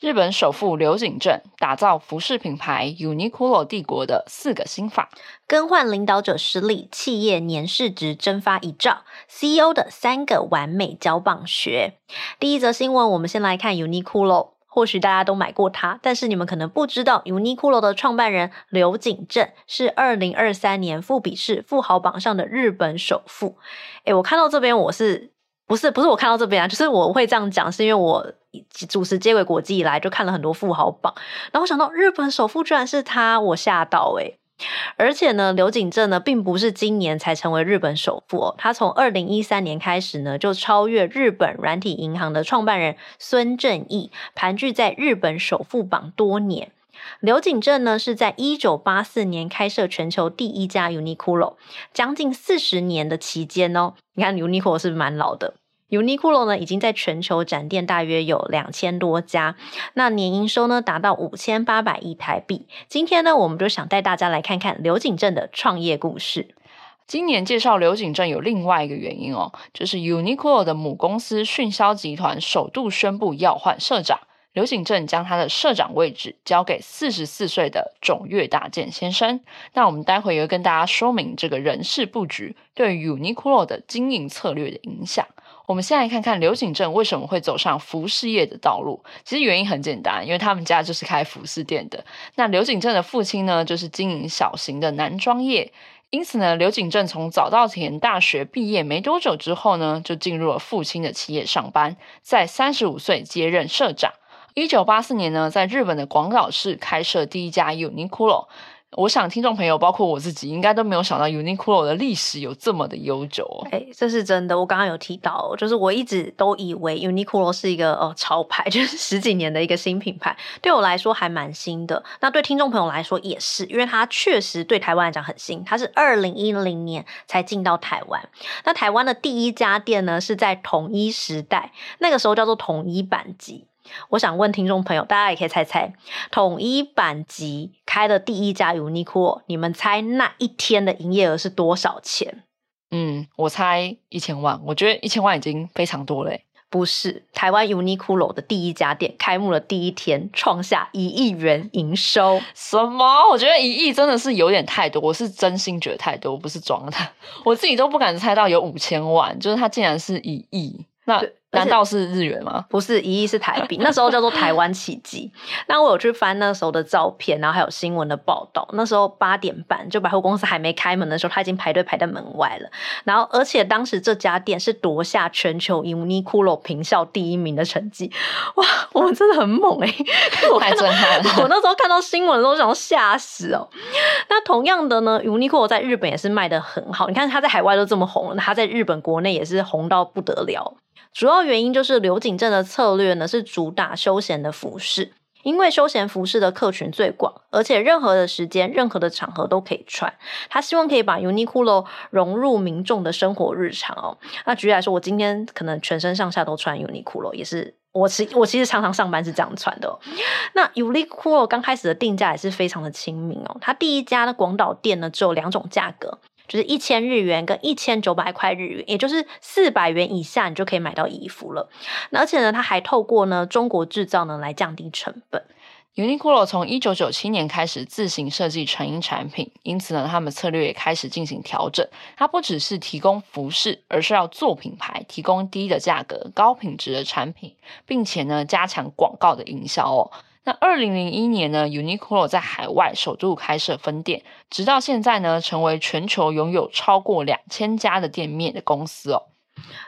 日本首富刘景正打造服饰品牌 Uniqlo 帝国的四个心法，更换领导者失利，企业年市值蒸发一兆，CEO 的三个完美交棒学。第一则新闻，我们先来看 Uniqlo，或许大家都买过它，但是你们可能不知道 Uniqlo 的创办人刘景正是二零二三年富比士富豪榜上的日本首富。诶，我看到这边，我是。不是不是我看到这边啊，就是我会这样讲，是因为我主持接轨国际以来就看了很多富豪榜，然后想到日本首富居然是他，我吓到诶。而且呢，刘景正呢并不是今年才成为日本首富哦，他从二零一三年开始呢就超越日本软体银行的创办人孙正义，盘踞在日本首富榜多年。刘景正呢是在一九八四年开设全球第一家 Uniqlo，将近四十年的期间哦。你看 Uniqlo 是不是蛮老的？Uniqlo 呢已经在全球展店大约有两千多家，那年营收呢达到五千八百亿台币。今天呢，我们就想带大家来看看刘景正的创业故事。今年介绍刘景正有另外一个原因哦，就是 Uniqlo 的母公司迅销集团首度宣布要换社长。刘景正将他的社长位置交给四十四岁的种越大健先生。那我们待会也会跟大家说明这个人事布局对 Uniqlo 的经营策略的影响。我们先来看看刘景正为什么会走上服饰业的道路。其实原因很简单，因为他们家就是开服饰店的。那刘景正的父亲呢，就是经营小型的男装业，因此呢，刘景正从早稻田大学毕业没多久之后呢，就进入了父亲的企业上班，在三十五岁接任社长。一九八四年呢，在日本的广岛市开设第一家 Uniqlo。我想听众朋友，包括我自己，应该都没有想到 Uniqlo 的历史有这么的悠久哦。哎，这是真的。我刚刚有提到，就是我一直都以为 Uniqlo 是一个哦潮牌，就是十几年的一个新品牌，对我来说还蛮新的。那对听众朋友来说也是，因为它确实对台湾来讲很新。它是二零一零年才进到台湾。那台湾的第一家店呢，是在统一时代，那个时候叫做统一阪急。我想问听众朋友，大家也可以猜猜，统一阪急开的第一家 Uniqlo，你们猜那一天的营业额是多少钱？嗯，我猜一千万。我觉得一千万已经非常多了。不是，台湾 Uniqlo 的第一家店开幕的第一天，创下一亿元营收。什么？我觉得一亿真的是有点太多，我是真心觉得太多，我不是装的。我自己都不敢猜到有五千万，就是它竟然是一亿。那难道是日元吗？不是，一亿是台币。那时候叫做台湾奇迹。那我有去翻那时候的照片，然后还有新闻的报道。那时候八点半，就百货公司还没开门的时候，他已经排队排在门外了。然后，而且当时这家店是夺下全球 Uniqlo 平效第一名的成绩。哇，我们真的很猛哎、欸！我太震撼了。我那时候看到新闻的时候，想要吓死哦。那同样的呢，Uniqlo 在日本也是卖的很好。你看它在海外都这么红了，它在日本国内也是红到不得了。主要原因就是柳井正的策略呢，是主打休闲的服饰，因为休闲服饰的客群最广，而且任何的时间、任何的场合都可以穿。他希望可以把 Uniqlo 融入民众的生活日常哦。那举例来说，我今天可能全身上下都穿 Uniqlo，也是我其我其实常常上班是这样穿的。那 Uniqlo 刚开始的定价也是非常的亲民哦，它第一家的广岛店呢只有两种价格。就是一千日元跟一千九百块日元，也就是四百元以下，你就可以买到衣服了。而且呢，它还透过呢中国制造呢来降低成本。Uniqlo 从一九九七年开始自行设计成衣产品，因此呢，他们策略也开始进行调整。它不只是提供服饰，而是要做品牌，提供低的价格、高品质的产品，并且呢加强广告的营销哦。那二零零一年呢，Uniqlo 在海外首度开设分店，直到现在呢，成为全球拥有超过两千家的店面的公司哦。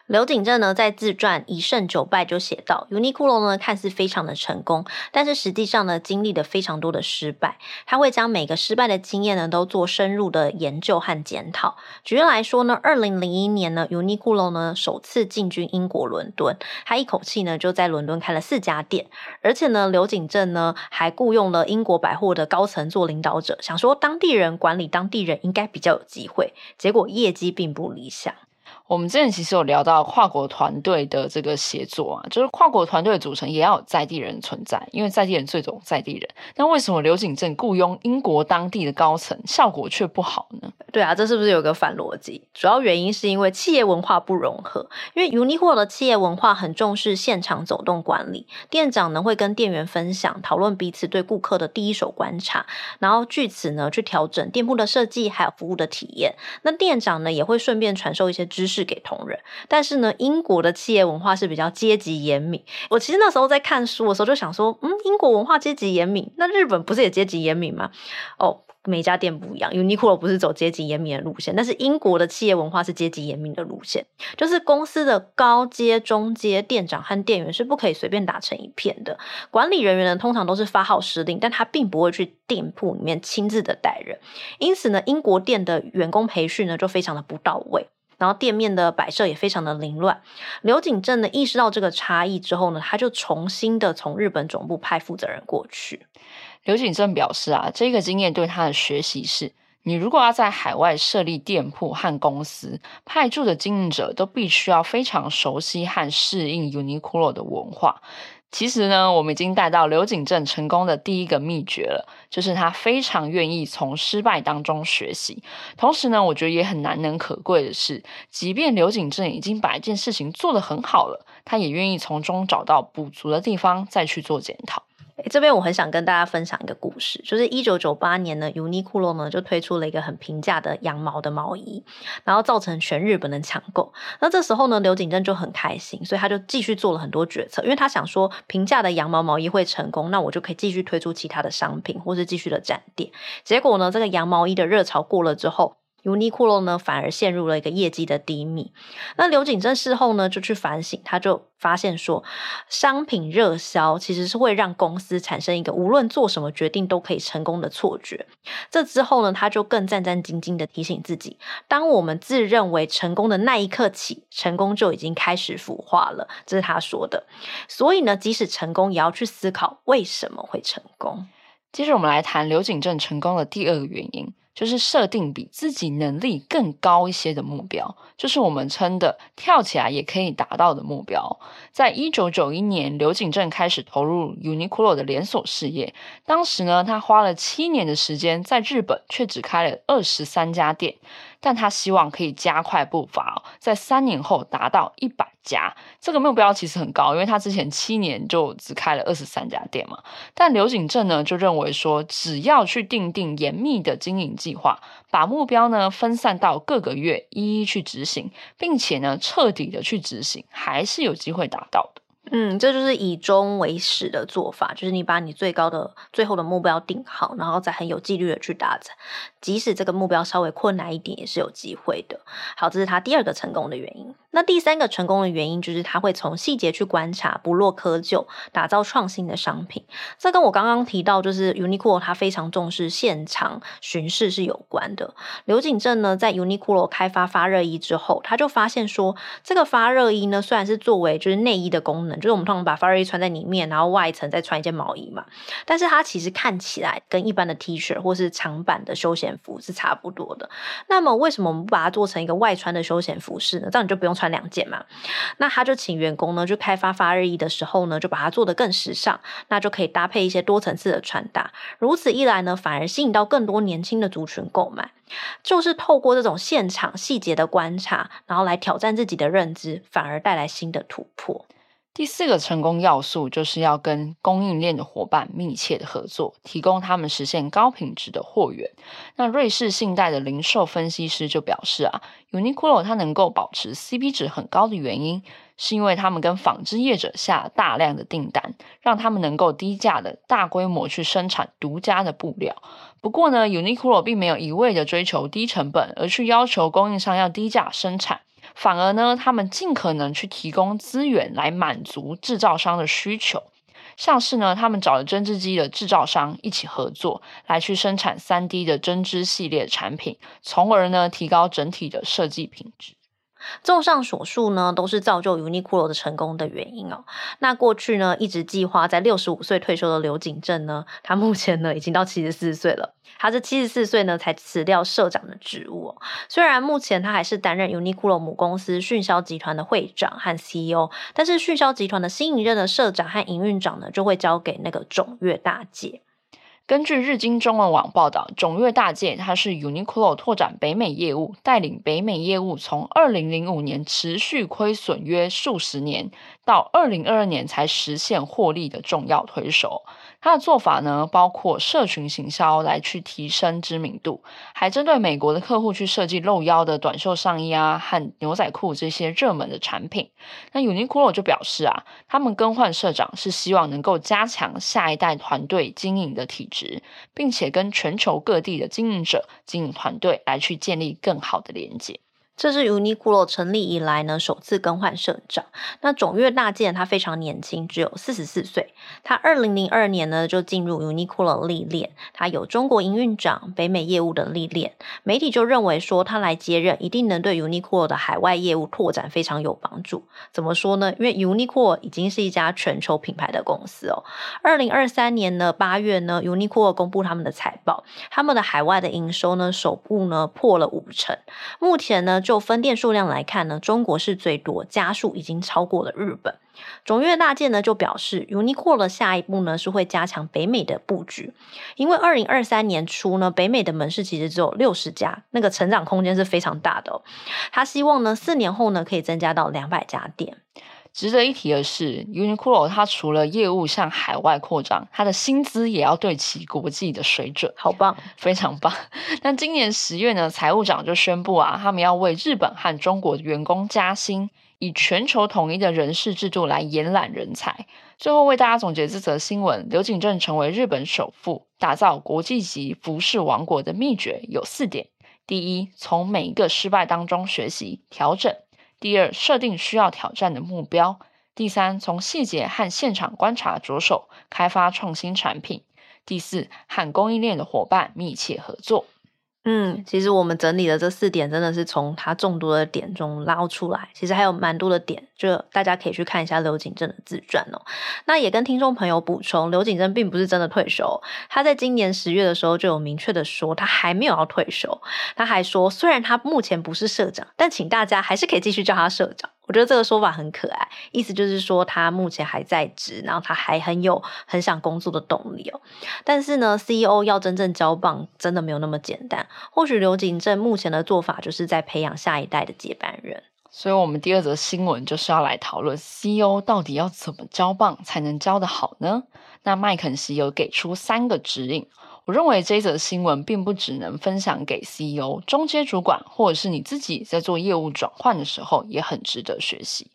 刘景正呢，在自传《一胜九败》就写到，Uniqlo 呢看似非常的成功，但是实际上呢，经历了非常多的失败。他会将每个失败的经验呢，都做深入的研究和检讨。举例来说呢，二零零一年呢，Uniqlo 呢首次进军英国伦敦，他一口气呢就在伦敦开了四家店，而且呢，刘景正呢还雇佣了英国百货的高层做领导者，想说当地人管理当地人应该比较有机会，结果业绩并不理想。我们之前其实有聊到跨国团队的这个协作啊，就是跨国团队的组成也要有在地人存在，因为在地人最懂在地人。那为什么刘景正雇佣英国当地的高层，效果却不好呢？对啊，这是不是有个反逻辑？主要原因是因为企业文化不融合。因为 Uniqlo 的企业文化很重视现场走动管理，店长呢会跟店员分享、讨论彼此对顾客的第一手观察，然后据此呢去调整店铺的设计还有服务的体验。那店长呢也会顺便传授一些知识给同仁。但是呢，英国的企业文化是比较阶级严明。我其实那时候在看书的时候就想说，嗯，英国文化阶级严明，那日本不是也阶级严明吗？哦。每家店不一样，Uniqlo 不是走阶级严明的路线，但是英国的企业文化是阶级严明的路线，就是公司的高阶、中阶店长和店员是不可以随便打成一片的。管理人员呢，通常都是发号施令，但他并不会去店铺里面亲自的带人，因此呢，英国店的员工培训呢就非常的不到位，然后店面的摆设也非常的凌乱。刘景正呢意识到这个差异之后呢，他就重新的从日本总部派负责人过去。刘景正表示啊，这个经验对他的学习是，你如果要在海外设立店铺和公司，派驻的经营者都必须要非常熟悉和适应 Uniqlo 的文化。其实呢，我们已经带到刘景正成功的第一个秘诀了，就是他非常愿意从失败当中学习。同时呢，我觉得也很难能可贵的是，即便刘景正已经把一件事情做得很好了，他也愿意从中找到补足的地方，再去做检讨。这边我很想跟大家分享一个故事，就是一九九八年呢，Uniqlo 呢就推出了一个很平价的羊毛的毛衣，然后造成全日本的抢购。那这时候呢，刘景正就很开心，所以他就继续做了很多决策，因为他想说平价的羊毛毛衣会成功，那我就可以继续推出其他的商品，或是继续的展店。结果呢，这个羊毛衣的热潮过了之后，Uniqlo 呢，反而陷入了一个业绩的低迷。那刘景正事后呢，就去反省，他就发现说，商品热销其实是会让公司产生一个无论做什么决定都可以成功的错觉。这之后呢，他就更战战兢兢的提醒自己，当我们自认为成功的那一刻起，成功就已经开始腐化了。这是他说的。所以呢，即使成功，也要去思考为什么会成功。接着我们来谈刘景正成功的第二个原因。就是设定比自己能力更高一些的目标，就是我们称的跳起来也可以达到的目标。在一九九一年，刘景正开始投入 Uniqlo 的连锁事业。当时呢，他花了七年的时间，在日本却只开了二十三家店。但他希望可以加快步伐，在三年后达到一百家。这个目标其实很高，因为他之前七年就只开了二十三家店嘛。但刘景正呢，就认为说，只要去订定严密的经营计计划，把目标呢分散到各个月，一一去执行，并且呢彻底的去执行，还是有机会达到的。嗯，这就是以终为始的做法，就是你把你最高的、最后的目标定好，然后再很有纪律的去达成，即使这个目标稍微困难一点，也是有机会的。好，这是他第二个成功的原因。那第三个成功的原因就是他会从细节去观察，不落窠臼，打造创新的商品。这跟我刚刚提到，就是 Uniqlo 他非常重视现场巡视是有关的。刘景正呢，在 Uniqlo 开发发热衣之后，他就发现说，这个发热衣呢，虽然是作为就是内衣的功能，就是我们通常把发热衣穿在里面，然后外层再穿一件毛衣嘛，但是它其实看起来跟一般的 T 恤或是长版的休闲服是差不多的。那么为什么我们不把它做成一个外穿的休闲服饰呢？这样你就不用。穿两件嘛，那他就请员工呢，就开发发热衣的时候呢，就把它做得更时尚，那就可以搭配一些多层次的穿搭。如此一来呢，反而吸引到更多年轻的族群购买。就是透过这种现场细节的观察，然后来挑战自己的认知，反而带来新的突破。第四个成功要素就是要跟供应链的伙伴密切的合作，提供他们实现高品质的货源。那瑞士信贷的零售分析师就表示啊，Uniqlo 它能够保持 CP 值很高的原因，是因为他们跟纺织业者下大量的订单，让他们能够低价的大规模去生产独家的布料。不过呢，Uniqlo 并没有一味的追求低成本，而去要求供应商要低价生产。反而呢，他们尽可能去提供资源来满足制造商的需求。像是呢，他们找了针织机的制造商一起合作，来去生产 3D 的针织系列产品，从而呢提高整体的设计品质。综上所述呢，都是造就 Uniqlo 的成功的原因哦。那过去呢，一直计划在六十五岁退休的刘景正呢，他目前呢已经到七十四岁了。他是七十四岁呢才辞掉社长的职务哦。虽然目前他还是担任 Uniqlo 母公司迅销集团的会长和 CEO，但是迅销集团的新一任的社长和营运长呢，就会交给那个种越大姐。根据日经中文网报道，种越大介它是 Uniqlo 拓展北美业务，带领北美业务从二零零五年持续亏损约数十年，到二零二二年才实现获利的重要推手。他的做法呢，包括社群行销来去提升知名度，还针对美国的客户去设计露腰的短袖上衣啊和牛仔裤这些热门的产品。那 Uniqlo 就表示啊，他们更换社长是希望能够加强下一代团队经营的体质，并且跟全球各地的经营者、经营团队来去建立更好的连接。这是 Uniqlo 成立以来呢，首次更换社长。那种越大介他非常年轻，只有四十四岁。他二零零二年呢就进入 Uniqlo 历练，他有中国营运长、北美业务的历练。媒体就认为说他来接任一定能对 Uniqlo 的海外业务拓展非常有帮助。怎么说呢？因为 Uniqlo 已经是一家全球品牌的公司哦。二零二三年的八月呢，Uniqlo 公布他们的财报，他们的海外的营收呢首部呢破了五成。目前呢。就分店数量来看呢，中国是最多，家数已经超过了日本。总越大建呢就表示，Uniqlo 的下一步呢是会加强北美的布局，因为二零二三年初呢，北美的门市其实只有六十家，那个成长空间是非常大的。他希望呢四年后呢可以增加到两百家店。值得一提的是，Uniqlo 它除了业务向海外扩张，它的薪资也要对齐国际的水准，好棒，非常棒。那今年十月呢，财务长就宣布啊，他们要为日本和中国员工加薪，以全球统一的人事制度来延揽人才。最后为大家总结这则新闻：刘景正成为日本首富，打造国际级服饰王国的秘诀有四点：第一，从每一个失败当中学习调整。第二，设定需要挑战的目标；第三，从细节和现场观察着手，开发创新产品；第四，和供应链的伙伴密切合作。嗯，其实我们整理的这四点真的是从他众多的点中捞出来，其实还有蛮多的点，就大家可以去看一下刘景正的自传哦。那也跟听众朋友补充，刘景正并不是真的退休，他在今年十月的时候就有明确的说他还没有要退休，他还说虽然他目前不是社长，但请大家还是可以继续叫他社长。我觉得这个说法很可爱，意思就是说他目前还在职，然后他还很有很想工作的动力哦。但是呢，CEO 要真正交棒，真的没有那么简单。或许刘景正目前的做法，就是在培养下一代的接班人。所以，我们第二则新闻就是要来讨论 CEO 到底要怎么交棒才能交得好呢？那麦肯锡有给出三个指引。我认为这则新闻并不只能分享给 CEO、中阶主管，或者是你自己在做业务转换的时候，也很值得学习。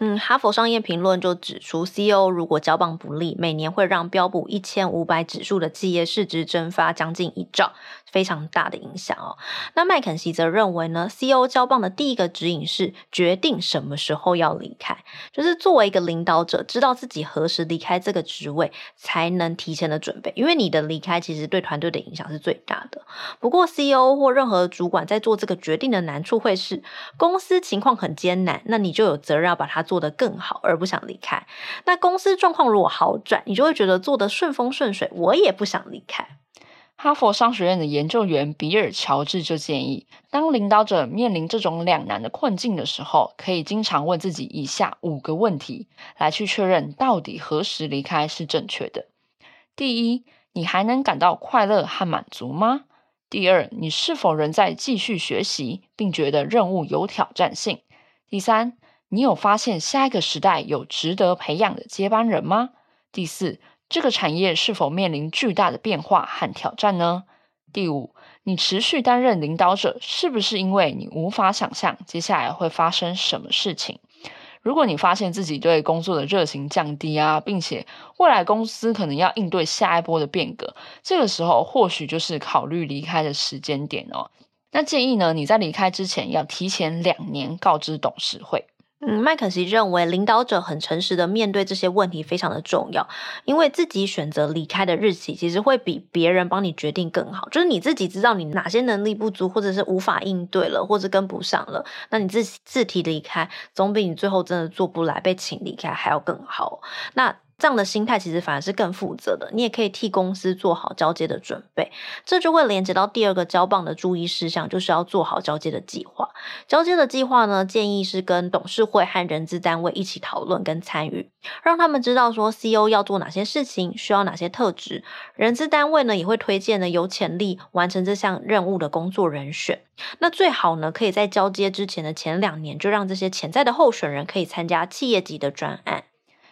嗯，哈佛商业评论就指出，CEO 如果交棒不利，每年会让标普一千五百指数的企业市值蒸发将近一兆。非常大的影响哦。那麦肯锡则认为呢，CEO 交棒的第一个指引是决定什么时候要离开，就是作为一个领导者，知道自己何时离开这个职位，才能提前的准备。因为你的离开其实对团队的影响是最大的。不过 CEO 或任何主管在做这个决定的难处会是，公司情况很艰难，那你就有责任要把它做得更好，而不想离开。那公司状况如果好转，你就会觉得做得顺风顺水，我也不想离开。哈佛商学院的研究员比尔·乔治就建议，当领导者面临这种两难的困境的时候，可以经常问自己以下五个问题，来去确认到底何时离开是正确的。第一，你还能感到快乐和满足吗？第二，你是否仍在继续学习，并觉得任务有挑战性？第三，你有发现下一个时代有值得培养的接班人吗？第四，这个产业是否面临巨大的变化和挑战呢？第五，你持续担任领导者，是不是因为你无法想象接下来会发生什么事情？如果你发现自己对工作的热情降低啊，并且未来公司可能要应对下一波的变革，这个时候或许就是考虑离开的时间点哦。那建议呢，你在离开之前要提前两年告知董事会。嗯，麦肯锡认为领导者很诚实的面对这些问题非常的重要，因为自己选择离开的日期，其实会比别人帮你决定更好。就是你自己知道你哪些能力不足，或者是无法应对了，或者跟不上了，那你自自提离开，总比你最后真的做不来被请离开还要更好。那。这样的心态其实反而是更负责的，你也可以替公司做好交接的准备，这就会连接到第二个交棒的注意事项，就是要做好交接的计划。交接的计划呢，建议是跟董事会和人资单位一起讨论跟参与，让他们知道说 CEO 要做哪些事情，需要哪些特质。人资单位呢也会推荐呢有潜力完成这项任务的工作人选。那最好呢可以在交接之前的前两年，就让这些潜在的候选人可以参加企业级的专案。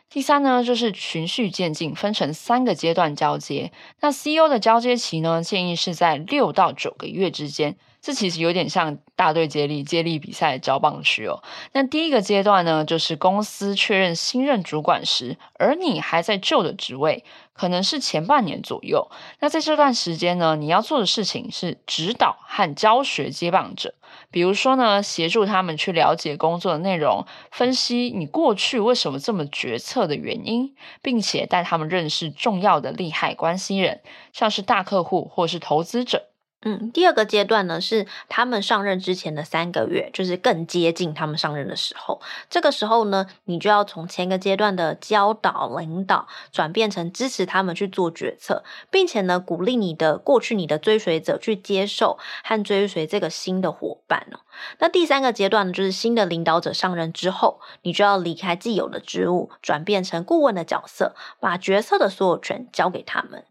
第三呢，就是循序渐进，分成三个阶段交接。那 CEO 的交接期呢，建议是在六到九个月之间。这其实有点像大队接力、接力比赛交棒区哦。那第一个阶段呢，就是公司确认新任主管时，而你还在旧的职位，可能是前半年左右。那在这段时间呢，你要做的事情是指导和教学接棒者，比如说呢，协助他们去了解工作的内容，分析你过去为什么这么决策的原因，并且带他们认识重要的利害关系人，像是大客户或是投资者。嗯，第二个阶段呢，是他们上任之前的三个月，就是更接近他们上任的时候。这个时候呢，你就要从前个阶段的教导、领导，转变成支持他们去做决策，并且呢，鼓励你的过去你的追随者去接受和追随这个新的伙伴哦。那第三个阶段呢，就是新的领导者上任之后，你就要离开既有的职务，转变成顾问的角色，把决策的所有权交给他们。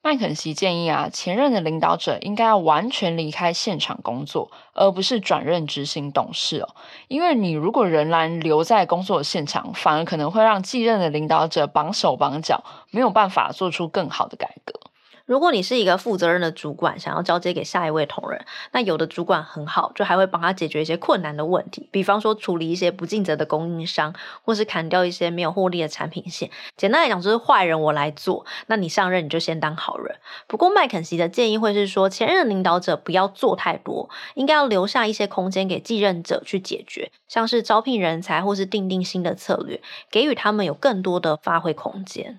麦肯锡建议啊，前任的领导者应该要完全离开现场工作，而不是转任执行董事哦。因为你如果仍然留在工作现场，反而可能会让继任的领导者绑手绑脚，没有办法做出更好的改革。如果你是一个负责任的主管，想要交接给下一位同仁，那有的主管很好，就还会帮他解决一些困难的问题，比方说处理一些不尽责的供应商，或是砍掉一些没有获利的产品线。简单来讲，就是坏人我来做，那你上任你就先当好人。不过麦肯锡的建议会是说，前任领导者不要做太多，应该要留下一些空间给继任者去解决，像是招聘人才或是定定新的策略，给予他们有更多的发挥空间。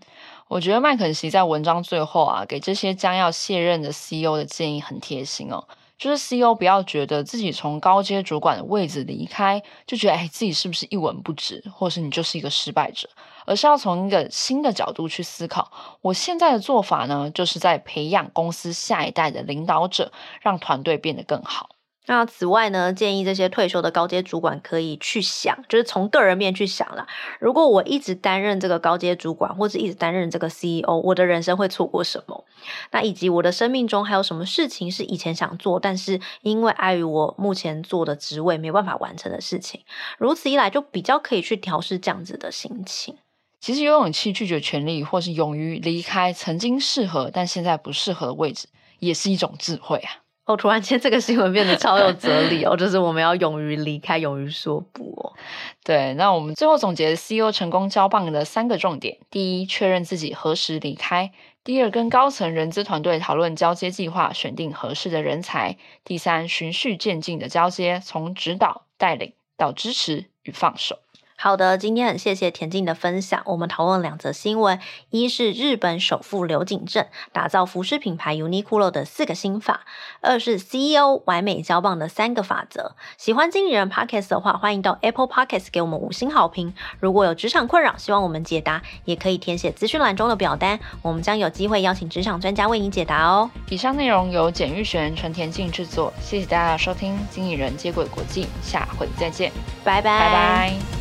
我觉得麦肯锡在文章最后啊，给这些将要卸任的 CEO 的建议很贴心哦。就是 CEO 不要觉得自己从高阶主管的位置离开，就觉得哎，自己是不是一文不值，或是你就是一个失败者，而是要从一个新的角度去思考。我现在的做法呢，就是在培养公司下一代的领导者，让团队变得更好。那此外呢，建议这些退休的高阶主管可以去想，就是从个人面去想啦。如果我一直担任这个高阶主管，或者一直担任这个 CEO，我的人生会错过什么？那以及我的生命中还有什么事情是以前想做，但是因为碍于我目前做的职位没办法完成的事情？如此一来，就比较可以去调试这样子的心情。其实有勇气拒绝权力，或是勇于离开曾经适合但现在不适合的位置，也是一种智慧啊。哦，突然间这个新闻变得超有哲理哦，就是我们要勇于离开，勇于说不哦。对，那我们最后总结 CEO 成功交棒的三个重点：第一，确认自己何时离开；第二，跟高层人资团队讨论交接计划，选定合适的人才；第三，循序渐进的交接，从指导、带领到支持与放手。好的，今天很谢谢田静的分享。我们讨论两则新闻：一是日本首富刘景正打造服饰品牌 Uniqlo 的四个心法；二是 CEO 完美交棒的三个法则。喜欢经理人 Podcast 的话，欢迎到 Apple Podcast 给我们五星好评。如果有职场困扰，希望我们解答，也可以填写资讯栏中的表单，我们将有机会邀请职场专家为你解答哦。以上内容由简玉璇、陈田静制作，谢谢大家的收听。经理人接轨国际，下回再见，拜拜。拜拜。